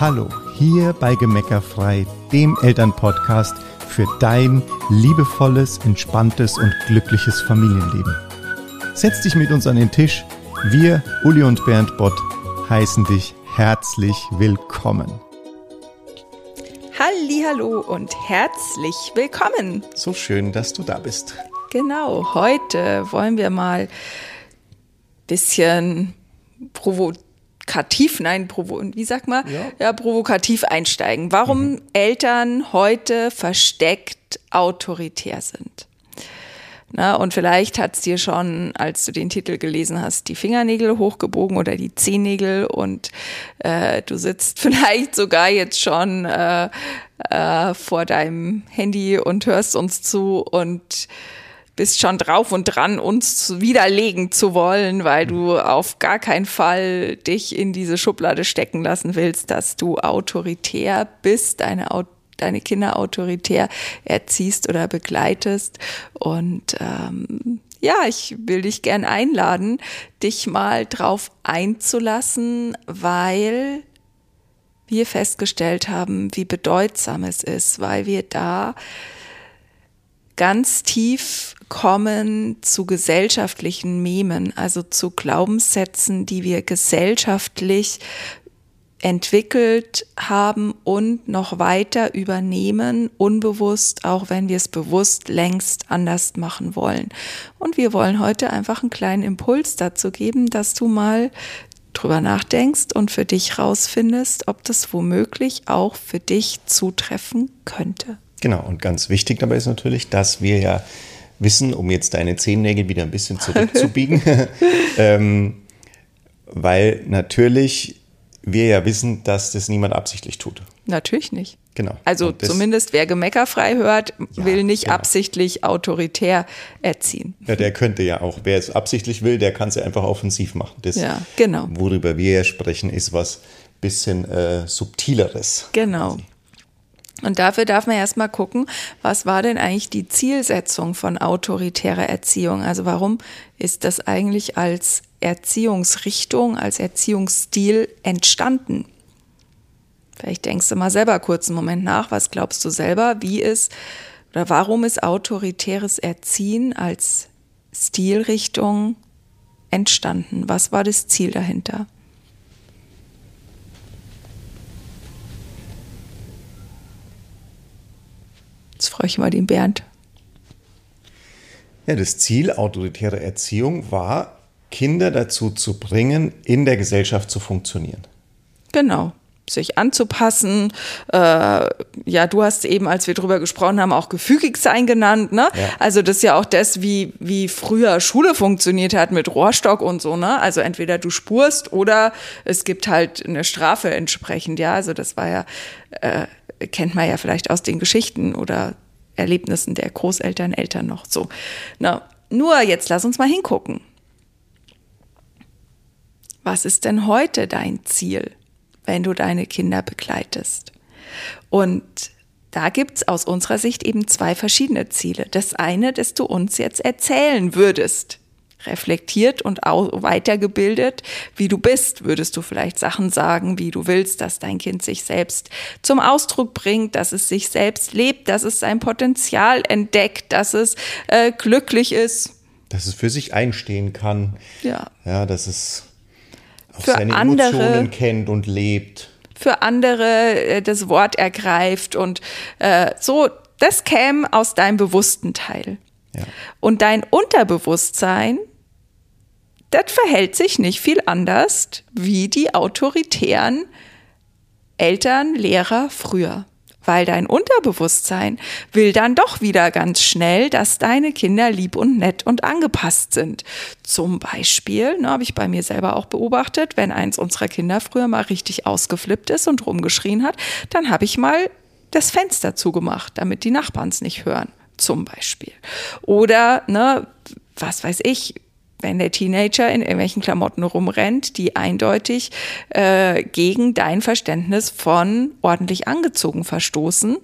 Hallo, hier bei Gemeckerfrei, dem Elternpodcast für dein liebevolles, entspanntes und glückliches Familienleben. Setz dich mit uns an den Tisch. Wir, Uli und Bernd Bott, heißen dich herzlich willkommen. Hallo und herzlich willkommen. So schön, dass du da bist. Genau, heute wollen wir mal bisschen provokativ, nein, provo wie sag mal, ja. ja, provokativ einsteigen. Warum mhm. Eltern heute versteckt autoritär sind. Na, und vielleicht hat es dir schon, als du den Titel gelesen hast, die Fingernägel hochgebogen oder die Zehennägel und äh, du sitzt vielleicht sogar jetzt schon äh, äh, vor deinem Handy und hörst uns zu und bist schon drauf und dran, uns widerlegen zu wollen, weil du auf gar keinen Fall dich in diese Schublade stecken lassen willst, dass du autoritär bist, deine, deine Kinder autoritär erziehst oder begleitest. Und ähm, ja, ich will dich gern einladen, dich mal drauf einzulassen, weil wir festgestellt haben, wie bedeutsam es ist, weil wir da ganz tief kommen zu gesellschaftlichen Memen, also zu Glaubenssätzen, die wir gesellschaftlich entwickelt haben und noch weiter übernehmen, unbewusst, auch wenn wir es bewusst längst anders machen wollen. Und wir wollen heute einfach einen kleinen Impuls dazu geben, dass du mal drüber nachdenkst und für dich rausfindest, ob das womöglich auch für dich zutreffen könnte. Genau, und ganz wichtig dabei ist natürlich, dass wir ja wissen, um jetzt deine Zehennägel wieder ein bisschen zurückzubiegen, ähm, weil natürlich wir ja wissen, dass das niemand absichtlich tut. Natürlich nicht. Genau. Also zumindest wer gemeckerfrei hört, ja, will nicht genau. absichtlich autoritär erziehen. Ja, der könnte ja auch. Wer es absichtlich will, der kann es ja einfach offensiv machen. Das, ja, genau. Worüber wir ja sprechen, ist was bisschen äh, subtileres. Genau. Quasi. Und dafür darf man erstmal gucken, was war denn eigentlich die Zielsetzung von autoritärer Erziehung? Also warum ist das eigentlich als Erziehungsrichtung, als Erziehungsstil entstanden? Vielleicht denkst du mal selber kurz einen Moment nach, was glaubst du selber, wie ist oder warum ist autoritäres Erziehen als Stilrichtung entstanden? Was war das Ziel dahinter? Jetzt freue ich mal den Bernd. Ja, das Ziel autoritärer Erziehung war, Kinder dazu zu bringen, in der Gesellschaft zu funktionieren. Genau sich anzupassen. Äh, ja, du hast eben, als wir drüber gesprochen haben, auch gefügig sein genannt. Ne? Ja. Also das ist ja auch das, wie, wie früher Schule funktioniert hat mit Rohrstock und so. Ne? Also entweder du spurst oder es gibt halt eine Strafe entsprechend. Ja, also das war ja äh, kennt man ja vielleicht aus den Geschichten oder Erlebnissen der Großeltern, Eltern noch so. Na, nur jetzt lass uns mal hingucken. Was ist denn heute dein Ziel, wenn du deine Kinder begleitest? Und da gibt es aus unserer Sicht eben zwei verschiedene Ziele. Das eine, das du uns jetzt erzählen würdest reflektiert und weitergebildet, wie du bist, würdest du vielleicht Sachen sagen, wie du willst, dass dein Kind sich selbst zum Ausdruck bringt, dass es sich selbst lebt, dass es sein Potenzial entdeckt, dass es äh, glücklich ist. Dass es für sich einstehen kann. Ja. Ja, dass es auch für seine andere, Emotionen kennt und lebt. Für andere äh, das Wort ergreift und äh, so, das käme aus deinem bewussten Teil. Ja. Und dein Unterbewusstsein das verhält sich nicht viel anders wie die autoritären Eltern, Lehrer früher. Weil dein Unterbewusstsein will dann doch wieder ganz schnell, dass deine Kinder lieb und nett und angepasst sind. Zum Beispiel, ne, habe ich bei mir selber auch beobachtet, wenn eins unserer Kinder früher mal richtig ausgeflippt ist und rumgeschrien hat, dann habe ich mal das Fenster zugemacht, damit die Nachbarn es nicht hören. Zum Beispiel. Oder, ne, was weiß ich, wenn der Teenager in irgendwelchen Klamotten rumrennt, die eindeutig äh, gegen dein Verständnis von ordentlich angezogen verstoßen,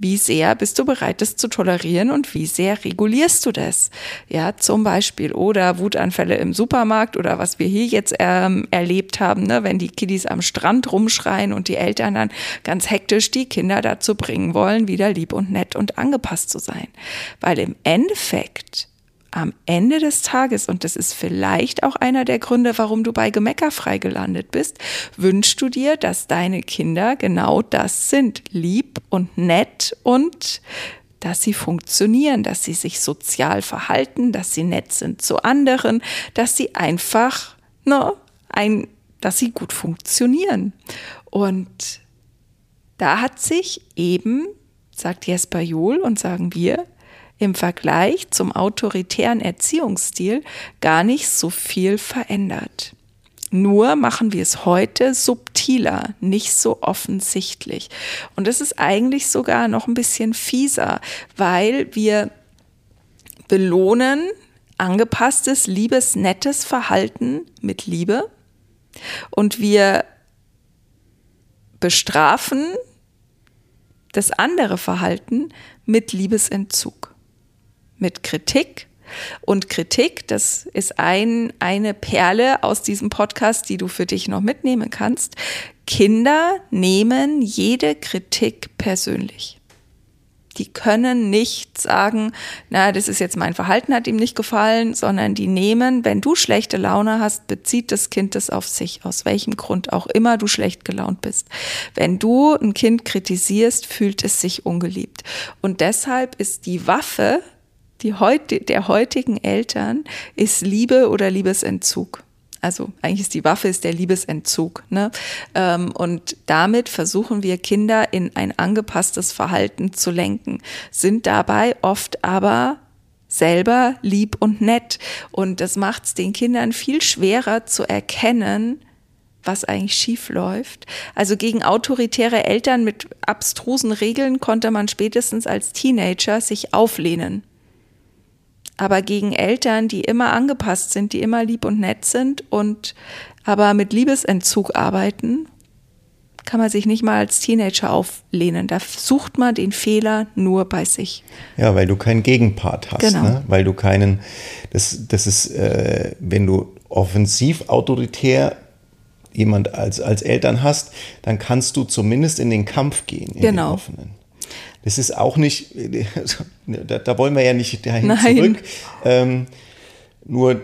Wie sehr bist du bereit, das zu tolerieren und wie sehr regulierst du das? Ja, zum Beispiel. Oder Wutanfälle im Supermarkt oder was wir hier jetzt ähm, erlebt haben, ne, wenn die Kiddies am Strand rumschreien und die Eltern dann ganz hektisch die Kinder dazu bringen wollen, wieder lieb und nett und angepasst zu sein. Weil im Endeffekt am Ende des Tages, und das ist vielleicht auch einer der Gründe, warum du bei Gemeckerfrei gelandet bist, wünschst du dir, dass deine Kinder genau das sind, lieb und nett und dass sie funktionieren, dass sie sich sozial verhalten, dass sie nett sind zu anderen, dass sie einfach, ne, ein, dass sie gut funktionieren. Und da hat sich eben, sagt Jesper Johl und sagen wir, im Vergleich zum autoritären Erziehungsstil gar nicht so viel verändert. Nur machen wir es heute subtiler, nicht so offensichtlich. Und es ist eigentlich sogar noch ein bisschen fieser, weil wir belohnen angepasstes, liebes, nettes Verhalten mit Liebe und wir bestrafen das andere Verhalten mit Liebesentzug mit Kritik. Und Kritik, das ist ein, eine Perle aus diesem Podcast, die du für dich noch mitnehmen kannst. Kinder nehmen jede Kritik persönlich. Die können nicht sagen, na, das ist jetzt mein Verhalten, hat ihm nicht gefallen, sondern die nehmen, wenn du schlechte Laune hast, bezieht das Kind das auf sich, aus welchem Grund auch immer du schlecht gelaunt bist. Wenn du ein Kind kritisierst, fühlt es sich ungeliebt. Und deshalb ist die Waffe, die heute, der heutigen Eltern ist Liebe oder Liebesentzug. Also eigentlich ist die Waffe ist der Liebesentzug. Ne? Ähm, und damit versuchen wir Kinder in ein angepasstes Verhalten zu lenken, sind dabei oft aber selber lieb und nett. Und das macht es den Kindern viel schwerer zu erkennen, was eigentlich schief läuft. Also gegen autoritäre Eltern mit abstrusen Regeln konnte man spätestens als Teenager sich auflehnen. Aber gegen Eltern, die immer angepasst sind, die immer lieb und nett sind und aber mit Liebesentzug arbeiten, kann man sich nicht mal als Teenager auflehnen. Da sucht man den Fehler nur bei sich. Ja, weil du keinen Gegenpart hast. Genau. Ne? Weil du keinen, das, das ist, äh, wenn du offensiv autoritär jemand als, als Eltern hast, dann kannst du zumindest in den Kampf gehen, in genau. den offenen. Das ist auch nicht, da, da wollen wir ja nicht dahin Nein. zurück. Ähm, nur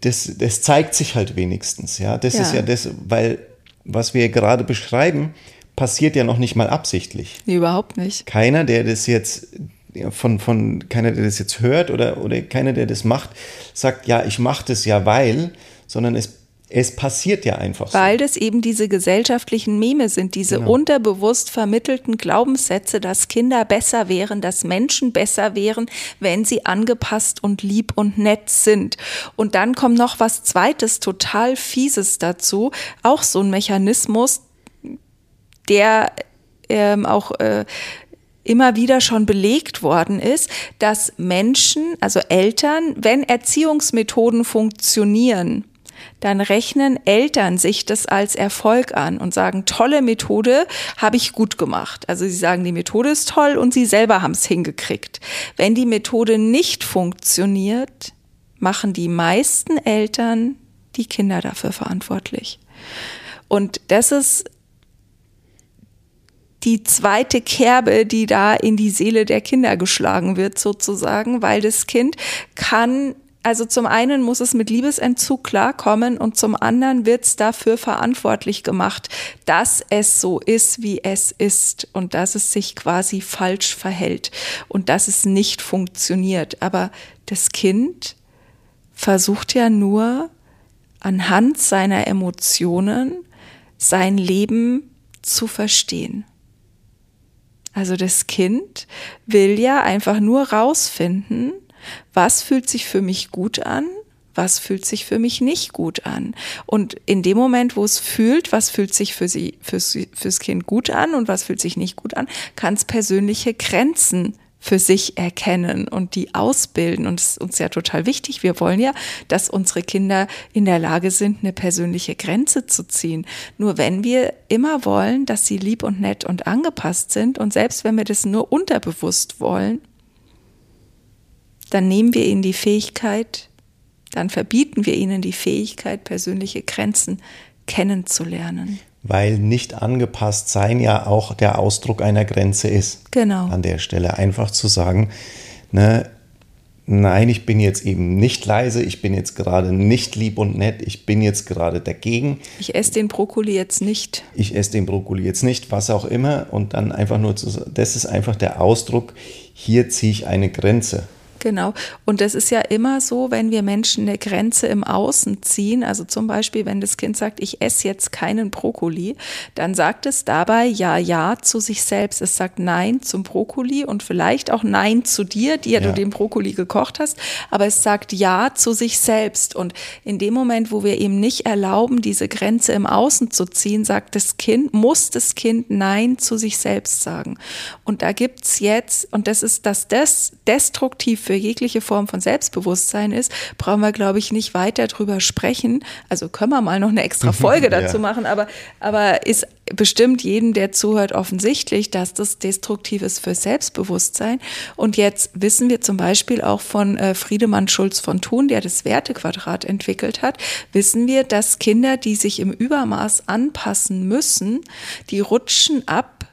das, das zeigt sich halt wenigstens, ja. Das ja. ist ja das, weil was wir gerade beschreiben, passiert ja noch nicht mal absichtlich. Nee, überhaupt nicht. Keiner, der das jetzt von, von keiner, der das jetzt hört oder, oder keiner, der das macht, sagt, ja, ich mache das ja, weil, sondern es es passiert ja einfach so. Weil das eben diese gesellschaftlichen Meme sind, diese genau. unterbewusst vermittelten Glaubenssätze, dass Kinder besser wären, dass Menschen besser wären, wenn sie angepasst und lieb und nett sind. Und dann kommt noch was Zweites, total Fieses dazu, auch so ein Mechanismus, der ähm, auch äh, immer wieder schon belegt worden ist, dass Menschen, also Eltern, wenn Erziehungsmethoden funktionieren, dann rechnen Eltern sich das als Erfolg an und sagen, tolle Methode, habe ich gut gemacht. Also sie sagen, die Methode ist toll und sie selber haben es hingekriegt. Wenn die Methode nicht funktioniert, machen die meisten Eltern die Kinder dafür verantwortlich. Und das ist die zweite Kerbe, die da in die Seele der Kinder geschlagen wird, sozusagen, weil das Kind kann also zum einen muss es mit Liebesentzug klarkommen und zum anderen wird es dafür verantwortlich gemacht, dass es so ist, wie es ist und dass es sich quasi falsch verhält und dass es nicht funktioniert. Aber das Kind versucht ja nur anhand seiner Emotionen sein Leben zu verstehen. Also das Kind will ja einfach nur rausfinden, was fühlt sich für mich gut an, was fühlt sich für mich nicht gut an. Und in dem Moment, wo es fühlt, was fühlt sich für sie, fürs, fürs Kind gut an und was fühlt sich nicht gut an, kann es persönliche Grenzen für sich erkennen und die ausbilden. Und es ist uns ja total wichtig. Wir wollen ja, dass unsere Kinder in der Lage sind, eine persönliche Grenze zu ziehen. Nur wenn wir immer wollen, dass sie lieb und nett und angepasst sind und selbst wenn wir das nur unterbewusst wollen, dann nehmen wir ihnen die Fähigkeit, dann verbieten wir ihnen die Fähigkeit, persönliche Grenzen kennenzulernen weil nicht angepasst sein ja auch der Ausdruck einer Grenze ist. Genau. An der Stelle einfach zu sagen, ne, nein, ich bin jetzt eben nicht leise, ich bin jetzt gerade nicht lieb und nett, ich bin jetzt gerade dagegen. Ich esse den Brokkoli jetzt nicht. Ich esse den Brokkoli jetzt nicht, was auch immer. Und dann einfach nur zu sagen, das ist einfach der Ausdruck, hier ziehe ich eine Grenze. Genau. Und das ist ja immer so, wenn wir Menschen eine Grenze im Außen ziehen, also zum Beispiel, wenn das Kind sagt, ich esse jetzt keinen Brokkoli, dann sagt es dabei ja, ja zu sich selbst. Es sagt Nein zum Brokkoli und vielleicht auch Nein zu dir, die ja, du den Brokkoli gekocht hast, aber es sagt Ja zu sich selbst. Und in dem Moment, wo wir ihm nicht erlauben, diese Grenze im Außen zu ziehen, sagt das Kind, muss das Kind Nein zu sich selbst sagen. Und da gibt's jetzt, und das ist das, das destruktiv für jegliche Form von Selbstbewusstsein ist, brauchen wir, glaube ich, nicht weiter drüber sprechen. Also können wir mal noch eine extra Folge dazu ja. machen, aber, aber ist bestimmt jedem, der zuhört, offensichtlich, dass das destruktiv ist für Selbstbewusstsein. Und jetzt wissen wir zum Beispiel auch von äh, Friedemann Schulz von Thun, der das Wertequadrat entwickelt hat, wissen wir, dass Kinder, die sich im Übermaß anpassen müssen, die rutschen ab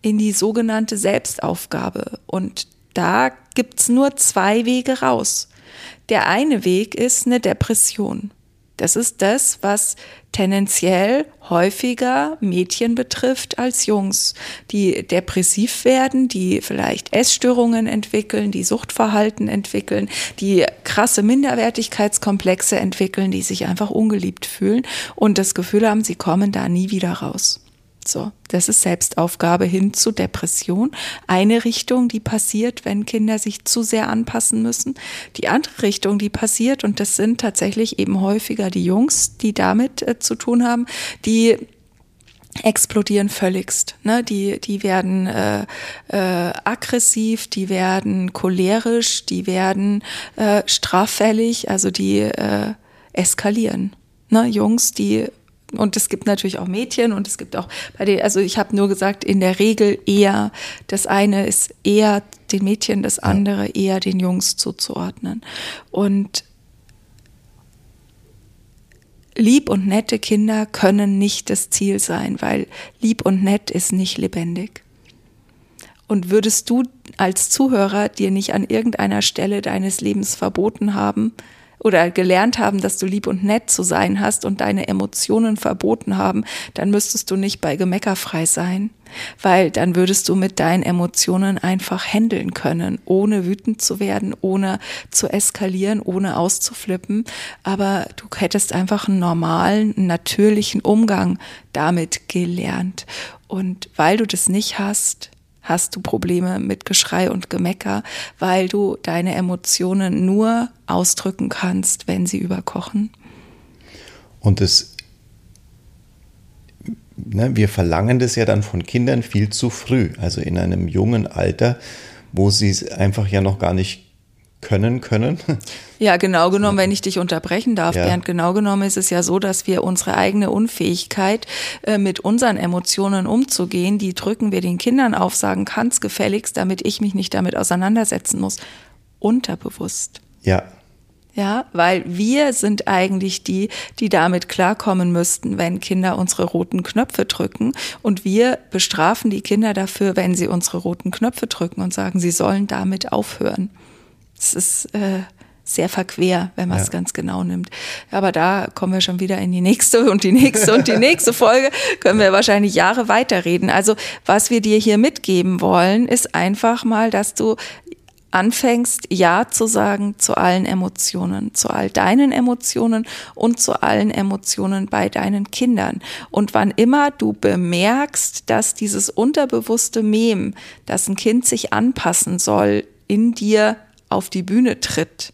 in die sogenannte Selbstaufgabe. Und da gibt's nur zwei Wege raus. Der eine Weg ist eine Depression. Das ist das, was tendenziell häufiger Mädchen betrifft als Jungs, die depressiv werden, die vielleicht Essstörungen entwickeln, die Suchtverhalten entwickeln, die krasse Minderwertigkeitskomplexe entwickeln, die sich einfach ungeliebt fühlen und das Gefühl haben, sie kommen da nie wieder raus. So, das ist Selbstaufgabe hin zu Depression. Eine Richtung, die passiert, wenn Kinder sich zu sehr anpassen müssen. Die andere Richtung, die passiert, und das sind tatsächlich eben häufiger die Jungs, die damit äh, zu tun haben, die explodieren völligst. Ne? Die, die werden äh, äh, aggressiv, die werden cholerisch, die werden äh, straffällig, also die äh, eskalieren. Ne? Jungs, die und es gibt natürlich auch Mädchen und es gibt auch bei den, also ich habe nur gesagt, in der Regel eher, das eine ist eher den Mädchen, das andere eher den Jungs zuzuordnen. Und lieb und nette Kinder können nicht das Ziel sein, weil lieb und nett ist nicht lebendig. Und würdest du als Zuhörer dir nicht an irgendeiner Stelle deines Lebens verboten haben, oder gelernt haben, dass du lieb und nett zu sein hast und deine Emotionen verboten haben, dann müsstest du nicht bei Gemeckerfrei sein, weil dann würdest du mit deinen Emotionen einfach handeln können, ohne wütend zu werden, ohne zu eskalieren, ohne auszuflippen, aber du hättest einfach einen normalen, natürlichen Umgang damit gelernt. Und weil du das nicht hast, hast du Probleme mit Geschrei und Gemecker, weil du deine Emotionen nur ausdrücken kannst, wenn sie überkochen. Und es, ne, wir verlangen das ja dann von Kindern viel zu früh, also in einem jungen Alter, wo sie es einfach ja noch gar nicht können können. Ja, genau genommen, wenn ich dich unterbrechen darf, ja. Bernd, genau genommen ist es ja so, dass wir unsere eigene Unfähigkeit, äh, mit unseren Emotionen umzugehen, die drücken wir den Kindern auf, sagen, kann's gefälligst, damit ich mich nicht damit auseinandersetzen muss. Unterbewusst. Ja. Ja, weil wir sind eigentlich die, die damit klarkommen müssten, wenn Kinder unsere roten Knöpfe drücken. Und wir bestrafen die Kinder dafür, wenn sie unsere roten Knöpfe drücken und sagen, sie sollen damit aufhören. Es ist äh, sehr verquer, wenn man es ja. ganz genau nimmt. Aber da kommen wir schon wieder in die nächste und die nächste und die nächste Folge. Können wir wahrscheinlich Jahre weiterreden. Also was wir dir hier mitgeben wollen, ist einfach mal, dass du anfängst, Ja zu sagen zu allen Emotionen, zu all deinen Emotionen und zu allen Emotionen bei deinen Kindern. Und wann immer du bemerkst, dass dieses unterbewusste Mem, dass ein Kind sich anpassen soll, in dir auf die Bühne tritt,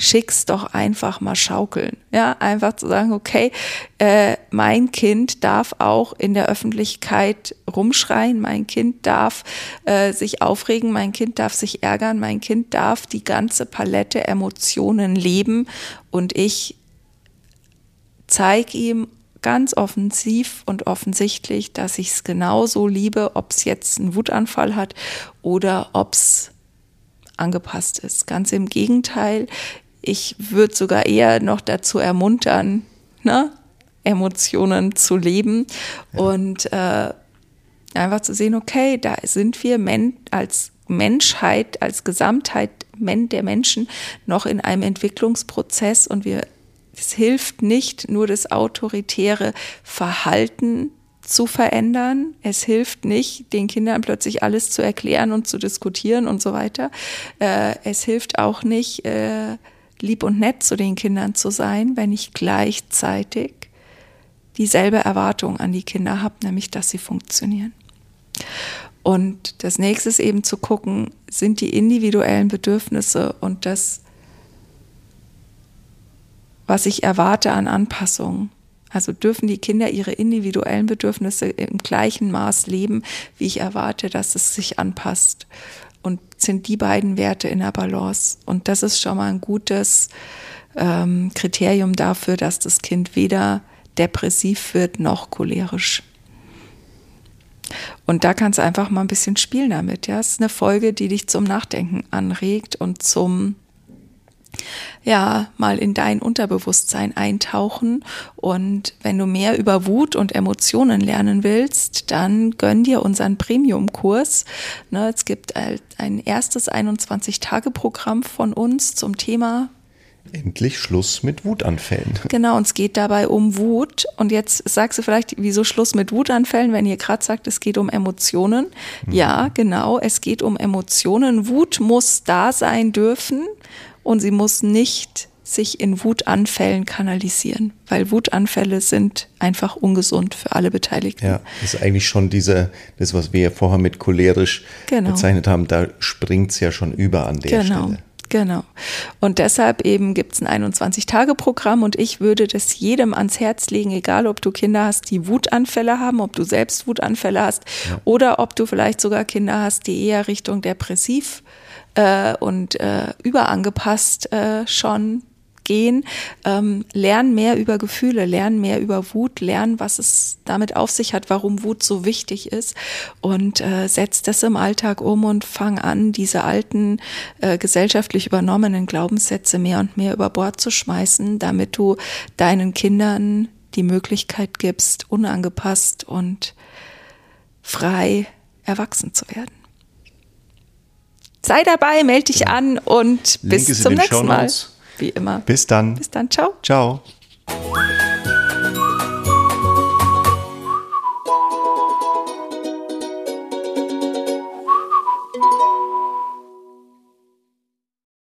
schick's doch einfach mal schaukeln. Ja, einfach zu sagen, okay, äh, mein Kind darf auch in der Öffentlichkeit rumschreien, mein Kind darf äh, sich aufregen, mein Kind darf sich ärgern, mein Kind darf die ganze Palette Emotionen leben und ich zeige ihm ganz offensiv und offensichtlich, dass ich es genauso liebe, ob es jetzt einen Wutanfall hat oder ob es angepasst ist. Ganz im Gegenteil, ich würde sogar eher noch dazu ermuntern, ne, Emotionen zu leben ja. und äh, einfach zu sehen, okay, da sind wir men als Menschheit, als Gesamtheit der Menschen noch in einem Entwicklungsprozess und wir es hilft nicht, nur das autoritäre Verhalten zu verändern. Es hilft nicht, den Kindern plötzlich alles zu erklären und zu diskutieren und so weiter. Äh, es hilft auch nicht, äh, lieb und nett zu den Kindern zu sein, wenn ich gleichzeitig dieselbe Erwartung an die Kinder habe, nämlich dass sie funktionieren. Und das nächste ist eben zu gucken, sind die individuellen Bedürfnisse und das, was ich erwarte an Anpassungen. Also dürfen die Kinder ihre individuellen Bedürfnisse im gleichen Maß leben, wie ich erwarte, dass es sich anpasst und sind die beiden Werte in der Balance. Und das ist schon mal ein gutes ähm, Kriterium dafür, dass das Kind weder depressiv wird noch cholerisch. Und da kannst du einfach mal ein bisschen spielen damit. Ja, es ist eine Folge, die dich zum Nachdenken anregt und zum ja, mal in dein Unterbewusstsein eintauchen. Und wenn du mehr über Wut und Emotionen lernen willst, dann gönn dir unseren Premium-Kurs. Ne, es gibt ein erstes 21-Tage-Programm von uns zum Thema Endlich Schluss mit Wutanfällen. Genau, und es geht dabei um Wut. Und jetzt sagst du vielleicht, wieso Schluss mit Wutanfällen, wenn ihr gerade sagt, es geht um Emotionen. Mhm. Ja, genau, es geht um Emotionen. Wut muss da sein dürfen und sie muss nicht sich in Wutanfällen kanalisieren, weil Wutanfälle sind einfach ungesund für alle Beteiligten. Ja, das ist eigentlich schon diese, das, was wir ja vorher mit cholerisch genau. bezeichnet haben, da springt es ja schon über an der genau. Stelle. Genau. Und deshalb eben gibt es ein 21-Tage-Programm und ich würde das jedem ans Herz legen, egal ob du Kinder hast, die Wutanfälle haben, ob du selbst Wutanfälle hast ja. oder ob du vielleicht sogar Kinder hast, die eher Richtung depressiv äh, und äh, überangepasst äh, schon gehen, ähm, lernen mehr über Gefühle, lernen mehr über Wut, lernen, was es damit auf sich hat, warum Wut so wichtig ist und äh, setzt das im Alltag um und fang an, diese alten äh, gesellschaftlich übernommenen Glaubenssätze mehr und mehr über Bord zu schmeißen, damit du deinen Kindern die Möglichkeit gibst, unangepasst und frei erwachsen zu werden. Sei dabei, melde dich genau. an und bis zum nächsten Mal. Wie immer. Bis dann. Bis dann. Ciao. Ciao.